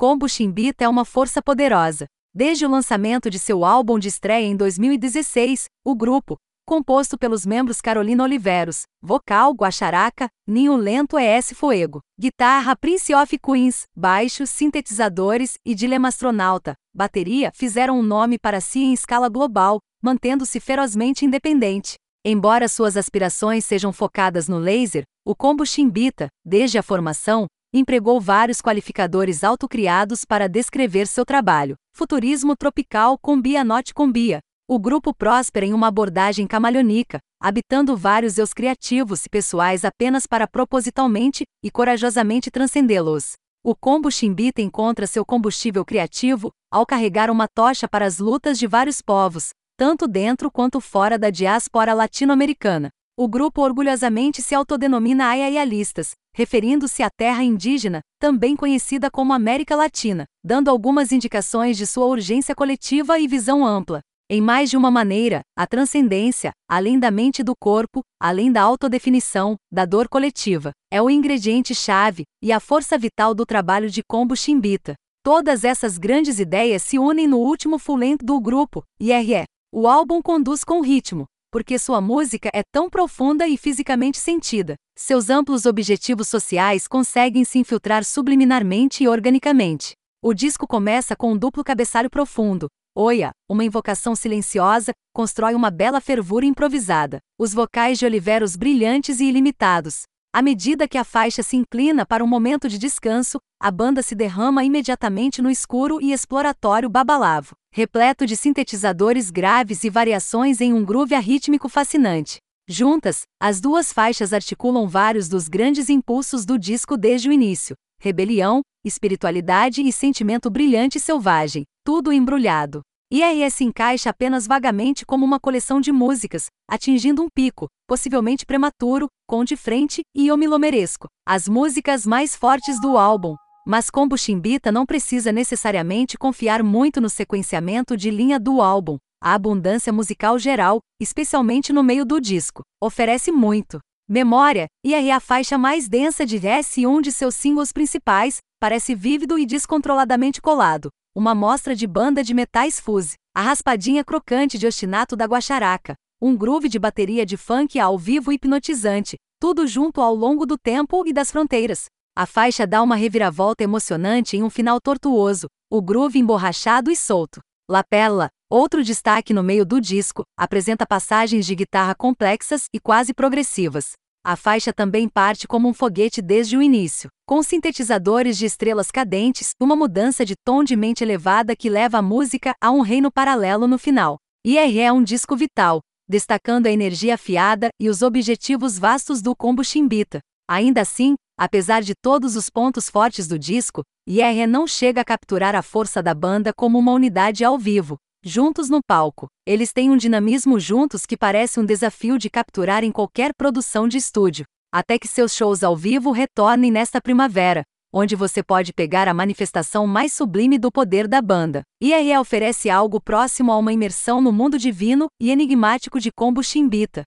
Combo Chimbita é uma força poderosa. Desde o lançamento de seu álbum de estreia em 2016, o grupo, composto pelos membros Carolina Oliveros, vocal Guaxaraca, Ninho Lento ES Fuego, guitarra Prince of Queens, baixo, sintetizadores e Dilema Astronauta, bateria, fizeram um nome para si em escala global, mantendo-se ferozmente independente. Embora suas aspirações sejam focadas no laser, o combo Chimbita, desde a formação, empregou vários qualificadores autocriados para descrever seu trabalho. Futurismo tropical combia not combia, o grupo próspera em uma abordagem camaleonica, habitando vários eus criativos e pessoais apenas para propositalmente e corajosamente transcendê-los. O combo Chimbita encontra seu combustível criativo ao carregar uma tocha para as lutas de vários povos, tanto dentro quanto fora da diáspora latino-americana. O grupo orgulhosamente se autodenomina Ayayalistas, referindo-se à terra indígena, também conhecida como América Latina, dando algumas indicações de sua urgência coletiva e visão ampla. Em mais de uma maneira, a transcendência, além da mente e do corpo, além da autodefinição, da dor coletiva, é o ingrediente-chave e a força vital do trabalho de Combo Chimbita. Todas essas grandes ideias se unem no último full do grupo, IRE. O álbum conduz com ritmo, porque sua música é tão profunda e fisicamente sentida. Seus amplos objetivos sociais conseguem se infiltrar subliminarmente e organicamente. O disco começa com um duplo cabeçalho profundo, Oia, uma invocação silenciosa, constrói uma bela fervura improvisada. Os vocais de Oliveros brilhantes e ilimitados. À medida que a faixa se inclina para um momento de descanso, a banda se derrama imediatamente no escuro e exploratório babalavo, repleto de sintetizadores graves e variações em um groove arrítmico fascinante. Juntas, as duas faixas articulam vários dos grandes impulsos do disco desde o início: rebelião, espiritualidade e sentimento brilhante e selvagem, tudo embrulhado. IRS se encaixa apenas vagamente como uma coleção de músicas, atingindo um pico, possivelmente prematuro, com de frente e homilomeresco, as músicas mais fortes do álbum. Mas Combo Chimbita não precisa necessariamente confiar muito no sequenciamento de linha do álbum. A abundância musical geral, especialmente no meio do disco, oferece muito. Memória, e aí a faixa mais densa de S1 de seus singles principais, parece vívido e descontroladamente colado, uma mostra de banda de metais fuse, a raspadinha crocante de ostinato da guaxaraca, um groove de bateria de funk ao vivo hipnotizante, tudo junto ao longo do tempo e das fronteiras. A faixa dá uma reviravolta emocionante em um final tortuoso, o groove emborrachado e solto. Lapella, outro destaque no meio do disco, apresenta passagens de guitarra complexas e quase progressivas, a faixa também parte como um foguete desde o início, com sintetizadores de estrelas cadentes, uma mudança de tom de mente elevada que leva a música a um reino paralelo no final. IR é um disco vital, destacando a energia afiada e os objetivos vastos do combo Chimbita. Ainda assim, apesar de todos os pontos fortes do disco, IR não chega a capturar a força da banda como uma unidade ao vivo, juntos no palco. Eles têm um dinamismo juntos que parece um desafio de capturar em qualquer produção de estúdio, até que seus shows ao vivo retornem nesta primavera, onde você pode pegar a manifestação mais sublime do poder da banda. IRE oferece algo próximo a uma imersão no mundo divino e enigmático de Combo Chimbita,